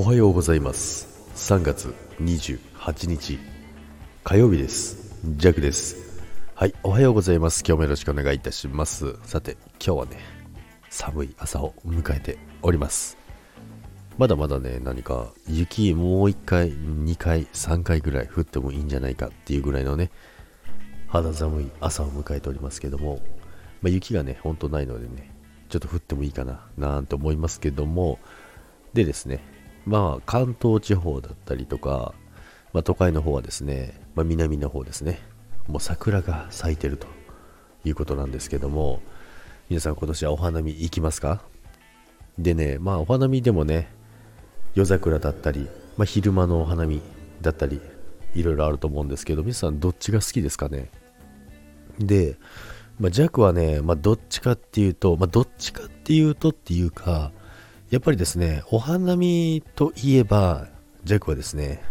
おはようございます。3月28日火曜日です。ジャックです。はいおはようございます。今日もよろしくお願いいたします。さて今日はね寒い朝を迎えております。まだまだね何か雪もう1回2回3回ぐらい降ってもいいんじゃないかっていうぐらいのね肌寒い朝を迎えておりますけども、まあ、雪がねほんとないのでねちょっと降ってもいいかななんて思いますけどもでですねまあ関東地方だったりとか、まあ、都会の方はですね、まあ、南の方ですねもう桜が咲いてるということなんですけども皆さん今年はお花見行きますか？でねまあお花見でもね夜桜だったり、まあ、昼間のお花見だったりいろいろあると思うんですけど皆さんどっちが好きですかね？で、まあ、弱はね、まあ、どっちかっていうと、まあ、どっちかっていうとっていうかやっぱりですね、お花見といえば、ジャックはですね、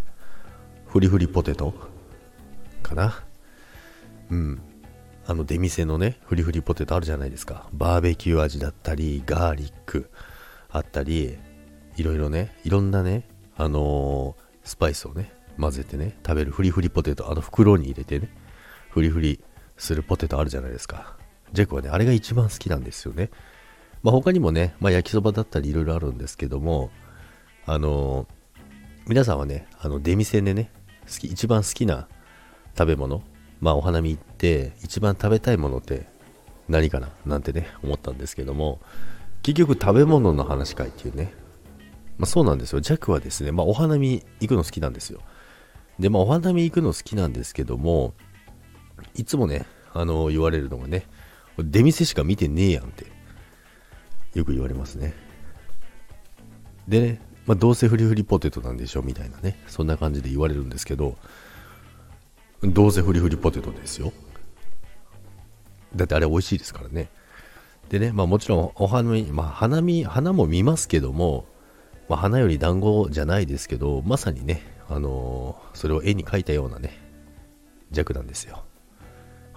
フリフリポテトかな。うん。あの出店のね、フリフリポテトあるじゃないですか。バーベキュー味だったり、ガーリックあったり、いろいろね、いろんなね、あのー、スパイスをね、混ぜてね、食べるフリフリポテト、あの袋に入れてね、フリフリするポテトあるじゃないですか。ジェックはね、あれが一番好きなんですよね。まあ、他にもね、まあ、焼きそばだったりいろいろあるんですけども、あの、皆さんはね、あの出店でね、好き、一番好きな食べ物、まあお花見行って一番食べたいものって何かななんてね、思ったんですけども、結局食べ物の話かいっていうね、まあそうなんですよ。ジャックはですね、まあお花見行くの好きなんですよ。で、まあお花見行くの好きなんですけども、いつもね、あの、言われるのがね、出店しか見てねえやんってよく言われますね。でね、まあ、どうせフリフリポテトなんでしょみたいなね、そんな感じで言われるんですけど、どうせフリフリポテトですよ。だってあれ美味しいですからね。でね、まあもちろんお花見、まあ花見、花も見ますけども、まあ、花より団子じゃないですけど、まさにね、あのー、それを絵に描いたようなね、弱なんですよ。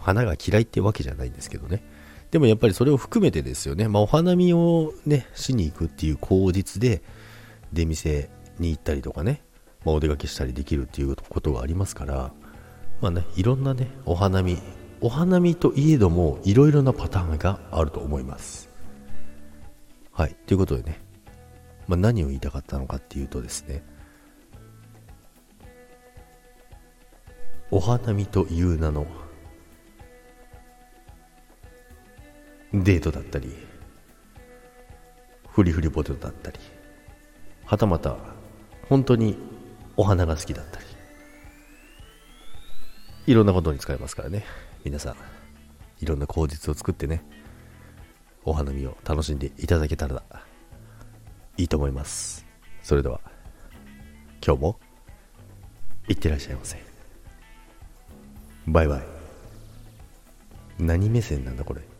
花が嫌いってわけじゃないんですけどね。でもやっぱりそれを含めてですよね、まあ、お花見をね、しに行くっていう口実で、出店に行ったりとかね、まあ、お出かけしたりできるっていうことがありますから、まあね、いろんなね、お花見、お花見といえども、いろいろなパターンがあると思います。はい、ということでね、まあ、何を言いたかったのかっていうとですね、お花見という名のデートだったりフリフリポテトだったりはたまた本当にお花が好きだったりいろんなことに使えますからね。皆さんいろんな口実を作ってねお花見を楽しんでいただけたらいいと思います。それでは今日もいってらっしゃいませ。バイバイ。何目線なんだこれ。